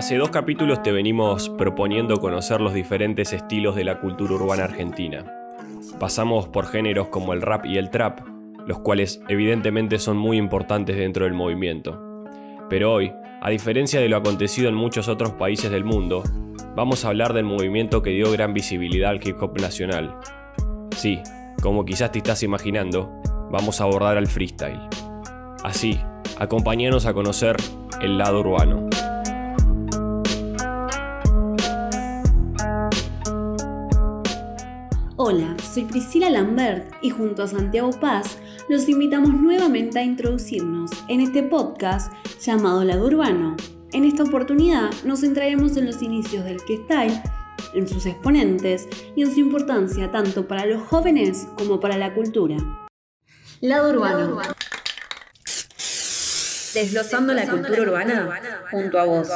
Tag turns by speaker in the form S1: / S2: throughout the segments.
S1: Hace dos capítulos te venimos proponiendo conocer los diferentes estilos de la cultura urbana argentina. Pasamos por géneros como el rap y el trap, los cuales evidentemente son muy importantes dentro del movimiento. Pero hoy, a diferencia de lo acontecido en muchos otros países del mundo, vamos a hablar del movimiento que dio gran visibilidad al hip hop nacional. Sí, como quizás te estás imaginando, vamos a abordar al freestyle. Así, acompáñanos a conocer el lado urbano.
S2: Hola, soy Priscila Lambert y junto a Santiago Paz los invitamos nuevamente a introducirnos en este podcast llamado Lado Urbano. En esta oportunidad nos centraremos en los inicios del freestyle, en sus exponentes y en su importancia tanto para los jóvenes como para la cultura. Lado Urbano. Desglosando la cultura urbana junto a vos.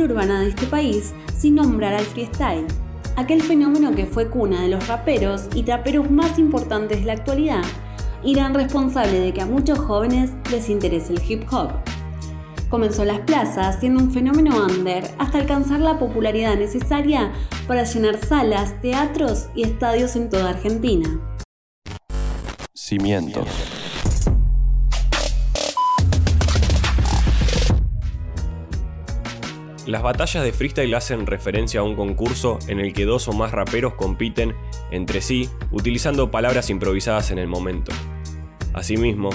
S2: Urbana de este país sin nombrar al freestyle, aquel fenómeno que fue cuna de los raperos y traperos más importantes de la actualidad y gran responsable de que a muchos jóvenes les interese el hip hop. Comenzó en las plazas siendo un fenómeno under hasta alcanzar la popularidad necesaria para llenar salas, teatros y estadios en toda Argentina.
S1: Cimientos. Las batallas de freestyle hacen referencia a un concurso en el que dos o más raperos compiten entre sí utilizando palabras improvisadas en el momento. Asimismo,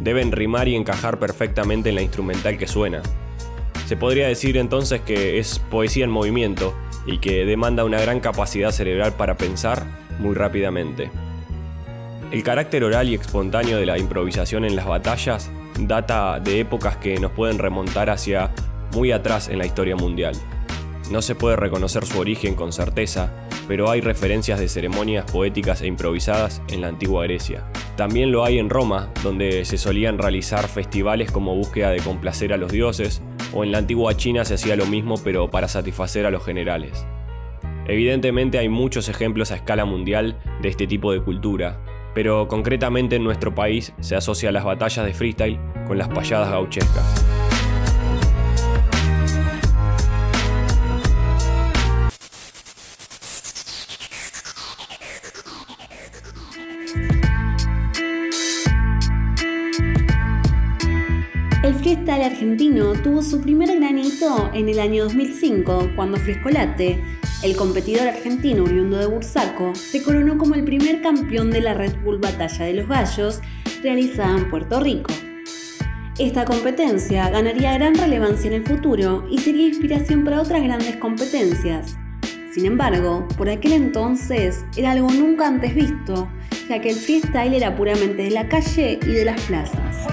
S1: deben rimar y encajar perfectamente en la instrumental que suena. Se podría decir entonces que es poesía en movimiento y que demanda una gran capacidad cerebral para pensar muy rápidamente. El carácter oral y espontáneo de la improvisación en las batallas data de épocas que nos pueden remontar hacia muy atrás en la historia mundial. No se puede reconocer su origen con certeza, pero hay referencias de ceremonias poéticas e improvisadas en la antigua Grecia. También lo hay en Roma, donde se solían realizar festivales como búsqueda de complacer a los dioses, o en la antigua China se hacía lo mismo pero para satisfacer a los generales. Evidentemente hay muchos ejemplos a escala mundial de este tipo de cultura, pero concretamente en nuestro país se asocia las batallas de freestyle con las payadas gauchescas.
S2: Su primer gran hito en el año 2005, cuando Frescolate, el competidor argentino oriundo de Bursaco, se coronó como el primer campeón de la Red Bull Batalla de los Gallos, realizada en Puerto Rico. Esta competencia ganaría gran relevancia en el futuro y sería inspiración para otras grandes competencias. Sin embargo, por aquel entonces era algo nunca antes visto, ya que el freestyle era puramente de la calle y de las plazas.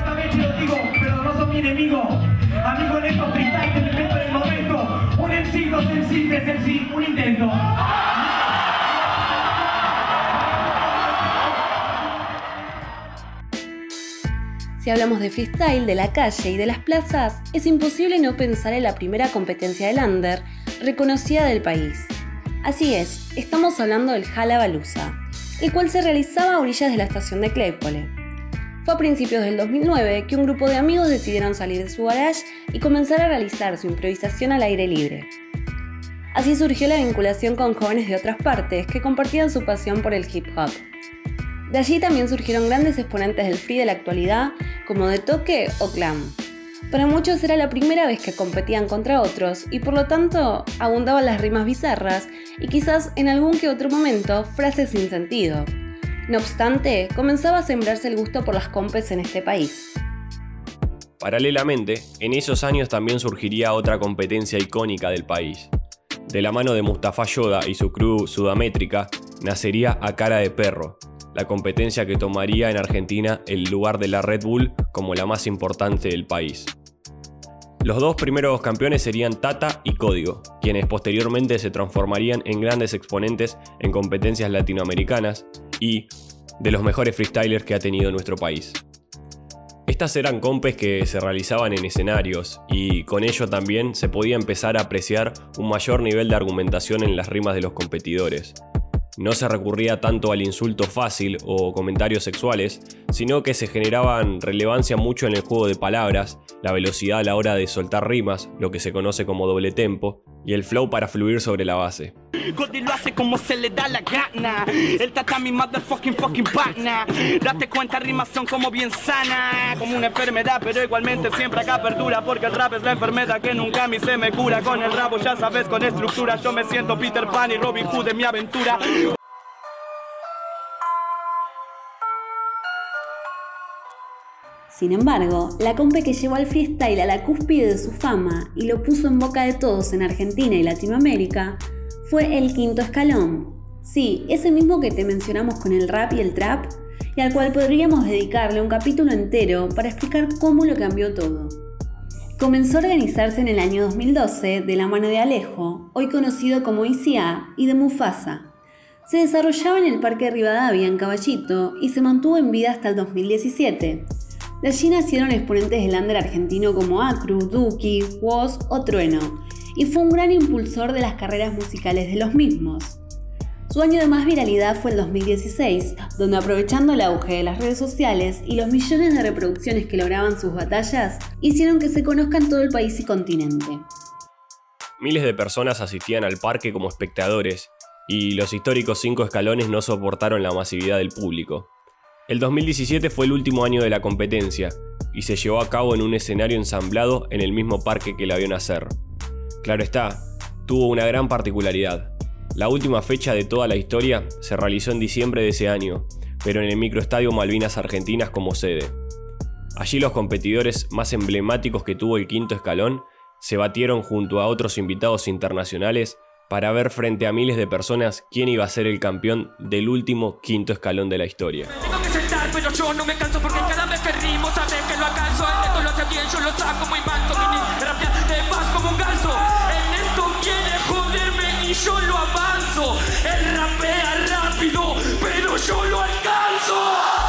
S3: Amigo en estos freestyle que me meto en el momento. Un MC, dos MC, tres MC, un intento.
S2: Si hablamos de freestyle, de la calle y de las plazas, es imposible no pensar en la primera competencia del under reconocida del país. Así es, estamos hablando del Balusa, el cual se realizaba a orillas de la estación de Claypole. Fue a principios del 2009 que un grupo de amigos decidieron salir de su garage y comenzar a realizar su improvisación al aire libre. Así surgió la vinculación con jóvenes de otras partes que compartían su pasión por el hip hop. De allí también surgieron grandes exponentes del free de la actualidad como De Toque o Clam. Para muchos era la primera vez que competían contra otros y por lo tanto abundaban las rimas bizarras y quizás en algún que otro momento frases sin sentido, no obstante, comenzaba a sembrarse el gusto por las compes en este país.
S1: Paralelamente, en esos años también surgiría otra competencia icónica del país. De la mano de Mustafa Yoda y su crew sudamétrica, nacería A Cara de Perro, la competencia que tomaría en Argentina el lugar de la Red Bull como la más importante del país. Los dos primeros campeones serían Tata y Código, quienes posteriormente se transformarían en grandes exponentes en competencias latinoamericanas y de los mejores freestylers que ha tenido nuestro país. Estas eran compes que se realizaban en escenarios y con ello también se podía empezar a apreciar un mayor nivel de argumentación en las rimas de los competidores. No se recurría tanto al insulto fácil o comentarios sexuales, sino que se generaban relevancia mucho en el juego de palabras, la velocidad a la hora de soltar rimas, lo que se conoce como doble tempo, y el flow para fluir sobre la base.
S4: Cody lo hace como se le da la gana. El tatami motherfucking fucking partner. Date cuenta, rimas son como bien sana. Como una enfermedad, pero igualmente siempre acá apertura. Porque el rap es la enfermedad que nunca a mí se me cura. Con el rabo, ya sabes, con estructura. Yo me siento Peter Pan y Robin Hood en mi aventura.
S2: Sin embargo, la compe que llevó al freestyle a la cúspide de su fama y lo puso en boca de todos en Argentina y Latinoamérica fue el quinto escalón. Sí, ese mismo que te mencionamos con el rap y el trap, y al cual podríamos dedicarle un capítulo entero para explicar cómo lo cambió todo. Comenzó a organizarse en el año 2012 de la mano de Alejo, hoy conocido como ICA, y de Mufasa. Se desarrollaba en el Parque Rivadavia en Caballito y se mantuvo en vida hasta el 2017. De allí nacieron exponentes del under argentino como Acru, Duki, Woz o Trueno, y fue un gran impulsor de las carreras musicales de los mismos. Su año de más viralidad fue el 2016, donde aprovechando el auge de las redes sociales y los millones de reproducciones que lograban sus batallas, hicieron que se conozcan todo el país y continente.
S1: Miles de personas asistían al parque como espectadores, y los históricos cinco escalones no soportaron la masividad del público. El 2017 fue el último año de la competencia y se llevó a cabo en un escenario ensamblado en el mismo parque que la vio nacer. Claro está, tuvo una gran particularidad. La última fecha de toda la historia se realizó en diciembre de ese año, pero en el microestadio Malvinas Argentinas como sede. Allí los competidores más emblemáticos que tuvo el quinto escalón se batieron junto a otros invitados internacionales para ver frente a miles de personas quién iba a ser el campeón del último quinto escalón de la historia
S5: pero yo no me canso porque cada vez que rimo que yo lo avanzo. Rapea rápido, pero yo lo alcanzo.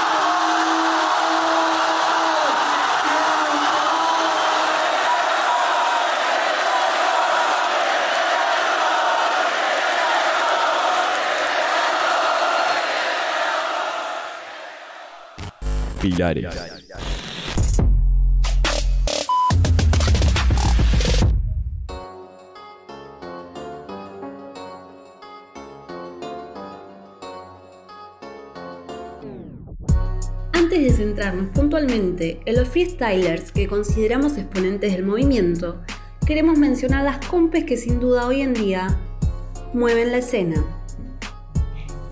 S1: Pilares.
S2: Antes de centrarnos puntualmente en los freestylers que consideramos exponentes del movimiento, queremos mencionar las compes que sin duda hoy en día mueven la escena.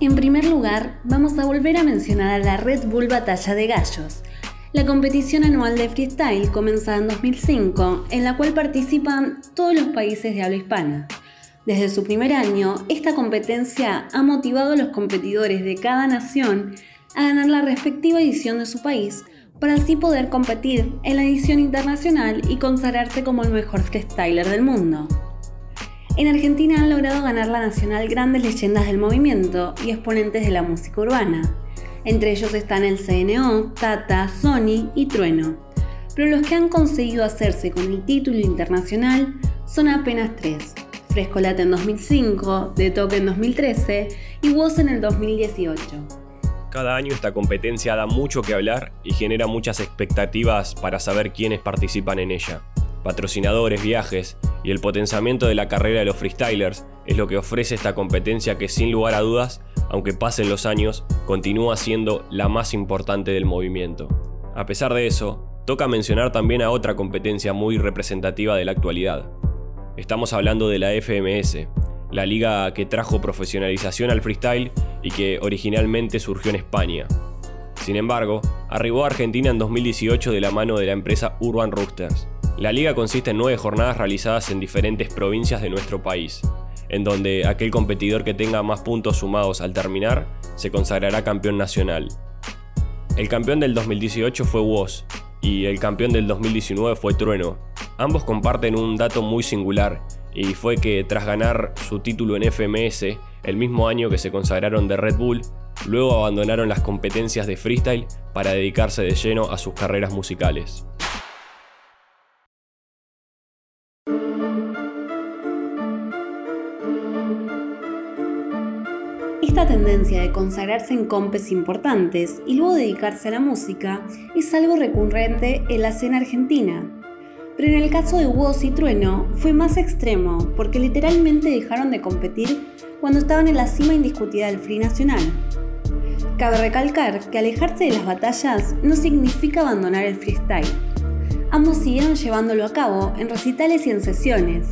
S2: En primer lugar, vamos a volver a mencionar a la Red Bull Batalla de Gallos, la competición anual de freestyle comenzada en 2005, en la cual participan todos los países de habla hispana. Desde su primer año, esta competencia ha motivado a los competidores de cada nación a ganar la respectiva edición de su país, para así poder competir en la edición internacional y consagrarse como el mejor freestyler del mundo. En Argentina han logrado ganar la nacional grandes leyendas del movimiento y exponentes de la música urbana. Entre ellos están el CNO, Tata, Sony y Trueno. Pero los que han conseguido hacerse con el título internacional son apenas tres. Frescolate en 2005, De Toque en 2013 y Woz en el 2018.
S1: Cada año esta competencia da mucho que hablar y genera muchas expectativas para saber quiénes participan en ella. Patrocinadores, viajes y el potenciamiento de la carrera de los freestylers es lo que ofrece esta competencia que sin lugar a dudas, aunque pasen los años, continúa siendo la más importante del movimiento. A pesar de eso, toca mencionar también a otra competencia muy representativa de la actualidad. Estamos hablando de la FMS, la liga que trajo profesionalización al freestyle y que originalmente surgió en España. Sin embargo, arribó a Argentina en 2018 de la mano de la empresa Urban Roosters. La liga consiste en nueve jornadas realizadas en diferentes provincias de nuestro país, en donde aquel competidor que tenga más puntos sumados al terminar se consagrará campeón nacional. El campeón del 2018 fue Woz y el campeón del 2019 fue Trueno. Ambos comparten un dato muy singular, y fue que tras ganar su título en FMS, el mismo año que se consagraron de Red Bull, luego abandonaron las competencias de freestyle para dedicarse de lleno a sus carreras musicales.
S2: Esta tendencia de consagrarse en compes importantes y luego dedicarse a la música es algo recurrente en la escena argentina, pero en el caso de Woz y Trueno fue más extremo porque literalmente dejaron de competir cuando estaban en la cima indiscutida del free nacional. Cabe recalcar que alejarse de las batallas no significa abandonar el freestyle. Ambos siguieron llevándolo a cabo en recitales y en sesiones.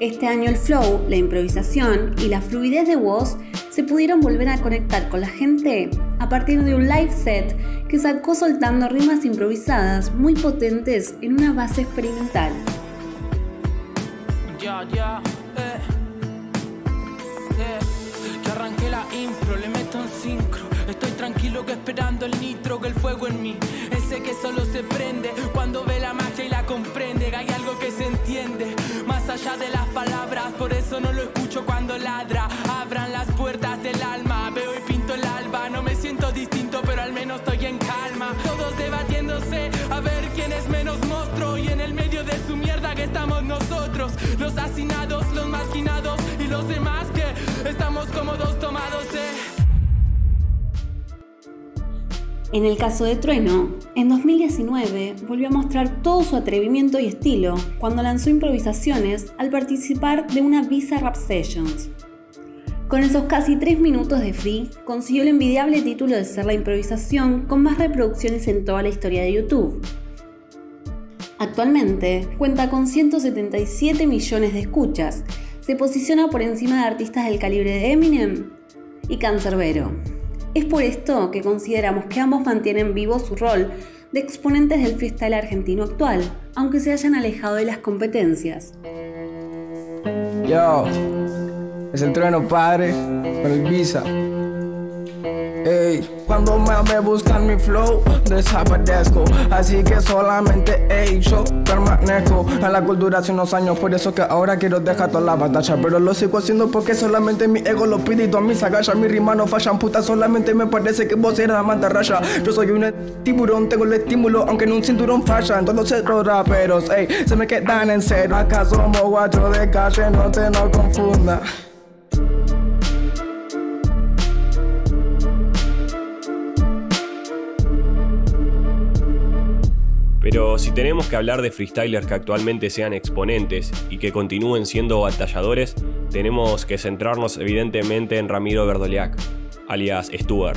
S2: Este año el flow, la improvisación y la fluidez de Woz se pudieron volver a conectar con la gente a partir de un live set que sacó soltando rimas improvisadas muy potentes en una base experimental.
S6: Ya, ya, eh, eh, que arranqué la impro, le tranquilo que esperando el nitro, que el fuego en mí, ese que solo se prende cuando ve la magia y la comprende. Hay algo que se entiende más allá de las palabras, por eso no lo escucho cuando ladra. Abran las puertas del alma, veo y pinto el alba. No me siento distinto, pero al menos estoy en calma. Todos debatiéndose a ver quién es menos monstruo. Y en el medio de su mierda que estamos nosotros, los hacinados, los marginados y los demás que estamos como dos tomados. Eh.
S2: En el caso de Trueno, en 2019 volvió a mostrar todo su atrevimiento y estilo cuando lanzó improvisaciones al participar de una Visa Rap Sessions. Con esos casi 3 minutos de free, consiguió el envidiable título de ser la improvisación con más reproducciones en toda la historia de YouTube. Actualmente cuenta con 177 millones de escuchas, se posiciona por encima de artistas del calibre de Eminem y Cancerbero. Es por esto que consideramos que ambos mantienen vivo su rol de exponentes del freestyle argentino actual, aunque se hayan alejado de las competencias.
S7: Yo, es el trueno padre con el visa. Cuando me, me buscan mi flow, desaparezco. Así que solamente, ey, yo permanezco en la cultura hace unos años. Por eso que ahora quiero dejar toda la batalla. Pero lo sigo haciendo porque solamente mi ego lo pide y todas mis agallas. Mis rimas no fallan, puta. Solamente me parece que vos eres la mantarraya. Yo soy un tiburón, tengo el estímulo, aunque en un cinturón fallan. Todos esos raperos, ey, se me quedan en cero. Acá somos guachos de calle, no te no confunda.
S1: Pero si tenemos que hablar de freestylers que actualmente sean exponentes y que continúen siendo batalladores, tenemos que centrarnos evidentemente en Ramiro Verdoliac, alias Stuart,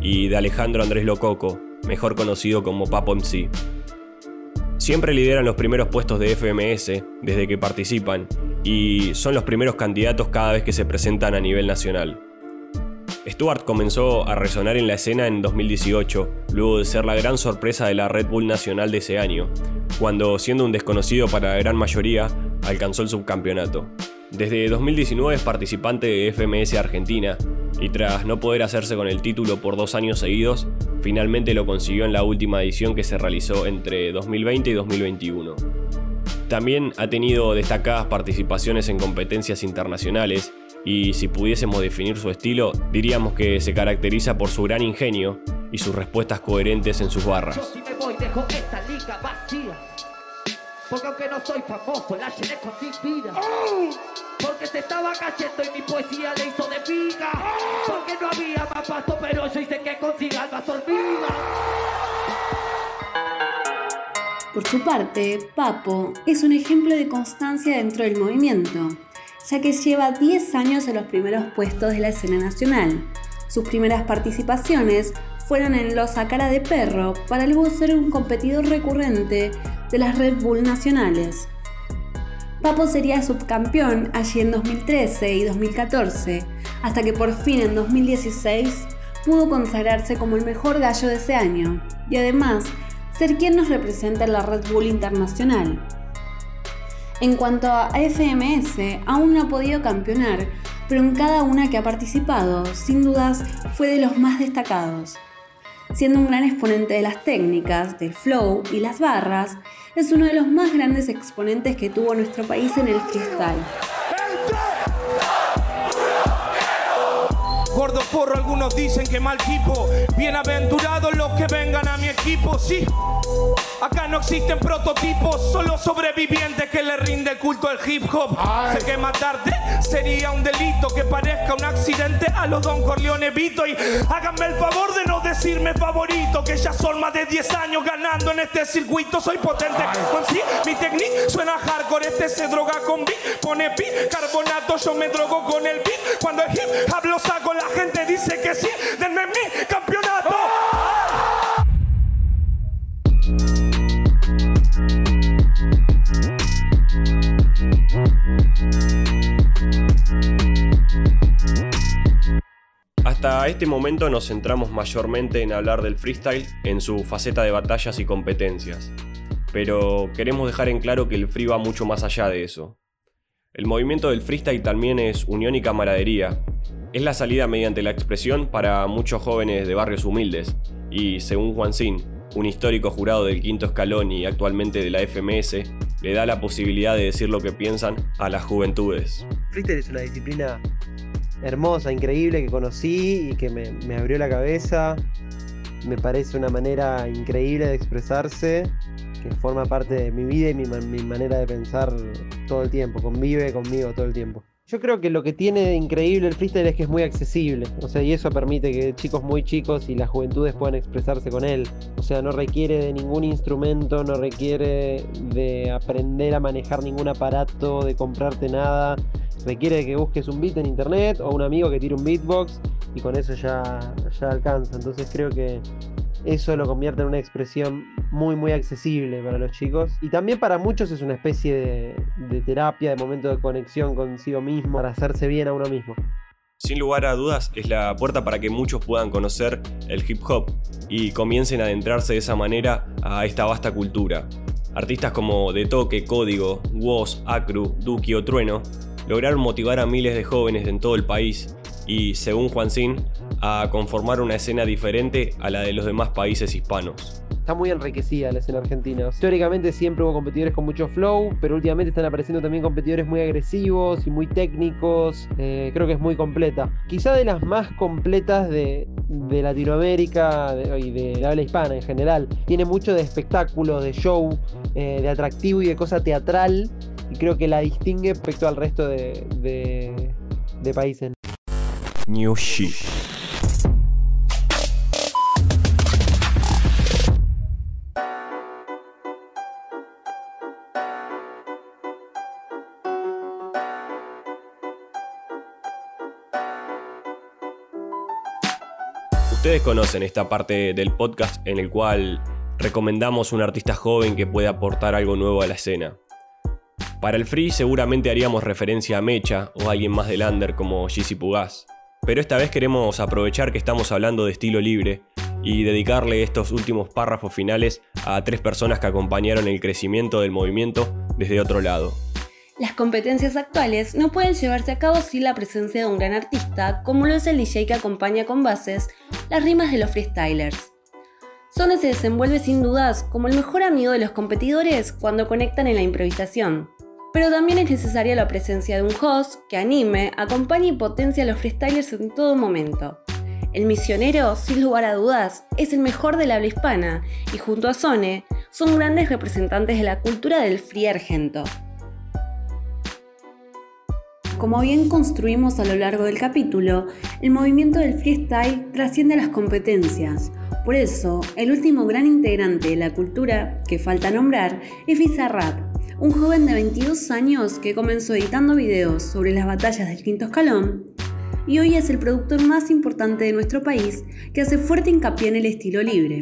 S1: y de Alejandro Andrés Lococo, mejor conocido como Papo MC. Siempre lideran los primeros puestos de FMS desde que participan y son los primeros candidatos cada vez que se presentan a nivel nacional. Stuart comenzó a resonar en la escena en 2018, luego de ser la gran sorpresa de la Red Bull Nacional de ese año, cuando, siendo un desconocido para la gran mayoría, alcanzó el subcampeonato. Desde 2019 es participante de FMS Argentina, y tras no poder hacerse con el título por dos años seguidos, finalmente lo consiguió en la última edición que se realizó entre 2020 y 2021. También ha tenido destacadas participaciones en competencias internacionales, y si pudiésemos definir su estilo, diríamos que se caracteriza por su gran ingenio y sus respuestas coherentes en sus barras.
S3: Yo si me voy dejo esta liga vacía. Porque aunque no soy famoso, la llené con mi vida. Porque se estaba cayendo y mi poesía le hizo de viga. Porque no había más pasto, pero yo hice que consiga almas hormigas.
S2: Por su parte, Papo es un ejemplo de constancia dentro del movimiento, ya que lleva 10 años en los primeros puestos de la escena nacional. Sus primeras participaciones fueron en los a cara de perro para luego ser un competidor recurrente de las Red Bull nacionales. Papo sería subcampeón allí en 2013 y 2014, hasta que por fin en 2016 pudo consagrarse como el mejor gallo de ese año y además ser quien nos representa en la Red Bull Internacional. En cuanto a FMS, aún no ha podido campeonar, pero en cada una que ha participado, sin dudas, fue de los más destacados. Siendo un gran exponente de las técnicas, del flow y las barras, es uno de los más grandes exponentes que tuvo nuestro país en el freestyle.
S8: Algunos dicen que mal tipo. Bienaventurados los que vengan a mi equipo, sí. Acá no existen prototipos, solo sobrevivientes que le rinde culto al hip hop. Sé que matarte sería un delito, que parezca un accidente a los Don Corleone Vito. Y háganme el favor de no decirme favorito, que ya son más de 10 años ganando en este circuito. Soy potente con sí, mi técnica suena hardcore. Este se droga con beat, pone pi, carbonato, yo me drogo con el beat. Cuando el hip hablo saco, la
S1: este momento nos centramos mayormente en hablar del freestyle en su faceta de batallas y competencias, pero queremos dejar en claro que el free va mucho más allá de eso. El movimiento del freestyle también es unión y camaradería. Es la salida mediante la expresión para muchos jóvenes de barrios humildes, y según Juan Sin, un histórico jurado del quinto escalón y actualmente de la FMS, le da la posibilidad de decir lo que piensan a las juventudes.
S9: Freestyle es una disciplina hermosa, increíble que conocí y que me, abrió la cabeza. Me parece una manera increíble de expresarse que forma parte de mi vida y mi, mi manera de pensar todo el tiempo, convive conmigo todo el tiempo. Yo creo que lo que tiene de increíble el freestyle es que es muy accesible, o sea, y eso permite que chicos muy chicos y las juventudes puedan expresarse con él. O sea, no requiere de ningún instrumento, no requiere de aprender a manejar ningún aparato, de comprarte nada. Requiere que busques un beat en internet o un amigo que tire un beatbox y con eso ya, ya alcanza. Entonces creo que eso lo convierte en una expresión muy muy accesible para los chicos y también para muchos es una especie de, de terapia, de momento de conexión consigo mismo, para hacerse bien a uno mismo.
S1: Sin lugar a dudas, es la puerta para que muchos puedan conocer el hip hop y comiencen a adentrarse de esa manera a esta vasta cultura. Artistas como De Toque, Código, Woz, Acru, Duki o Trueno lograron motivar a miles de jóvenes en todo el país y, según Juan Sin, a conformar una escena diferente a la de los demás países hispanos.
S9: Está muy enriquecida la escena argentina. Históricamente siempre hubo competidores con mucho flow, pero últimamente están apareciendo también competidores muy agresivos y muy técnicos. Eh, creo que es muy completa. Quizá de las más completas de, Latinoamérica y de, la habla hispana en general. Tiene mucho de espectáculo, de show, eh, de atractivo y de cosa teatral. Y creo que la distingue respecto al resto de países.
S1: New Shit. Ustedes conocen esta parte del podcast en el cual recomendamos un artista joven que puede aportar algo nuevo a la escena. Para el free seguramente haríamos referencia a Mecha o a alguien más del under como Jizzy Pugaz. Pero esta vez queremos aprovechar que estamos hablando de estilo libre y dedicarle estos últimos párrafos finales a tres personas que acompañaron el crecimiento del movimiento desde otro lado.
S2: Las competencias actuales no pueden llevarse a cabo sin la presencia de un gran artista, como lo es el DJ que acompaña con bases las rimas de los freestylers. Sone se desenvuelve sin dudas como el mejor amigo de los competidores cuando conectan en la improvisación. Pero también es necesaria la presencia de un host que anime, acompañe y potencie a los freestylers en todo momento. El misionero, sin lugar a dudas, es el mejor de la habla hispana y junto a Sone son grandes representantes de la cultura del free argento. Como bien construimos a lo largo del capítulo, el movimiento del freestyle trasciende las competencias. Por eso, el último gran integrante de la cultura que falta nombrar es Bizarrap, un joven de 22 años que comenzó editando videos sobre las batallas del quinto escalón, y hoy es el productor más importante de nuestro país que hace fuerte hincapié en el estilo libre.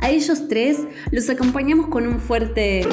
S2: A ellos tres los acompañamos con un fuerte...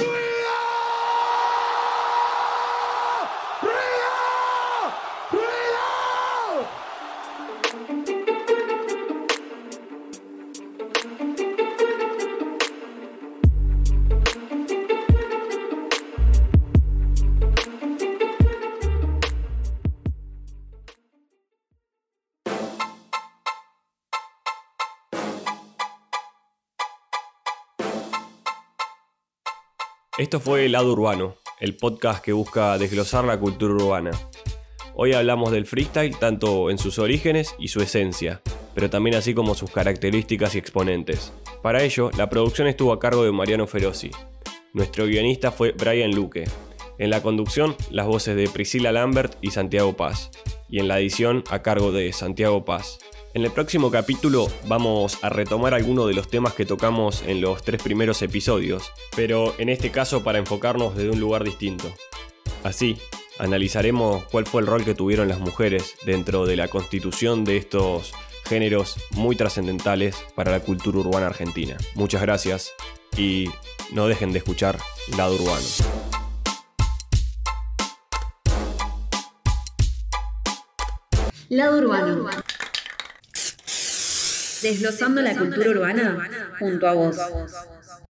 S1: Esto fue El Lado Urbano, el podcast que busca desglosar la cultura urbana. Hoy hablamos del freestyle tanto en sus orígenes y su esencia, pero también así como sus características y exponentes. Para ello, la producción estuvo a cargo de Mariano Feroci. Nuestro guionista fue Brian Luque. En la conducción, las voces de Priscila Lambert y Santiago Paz. Y en la edición, a cargo de Santiago Paz. En el próximo capítulo vamos a retomar algunos de los temas que tocamos en los tres primeros episodios, pero en este caso para enfocarnos desde un lugar distinto. Así, analizaremos cuál fue el rol que tuvieron las mujeres dentro de la constitución de estos géneros muy trascendentales para la cultura urbana argentina. Muchas gracias y no dejen de escuchar Lado Urbano.
S2: Lado Urbano. Desglosando la cultura urbana junto a vos.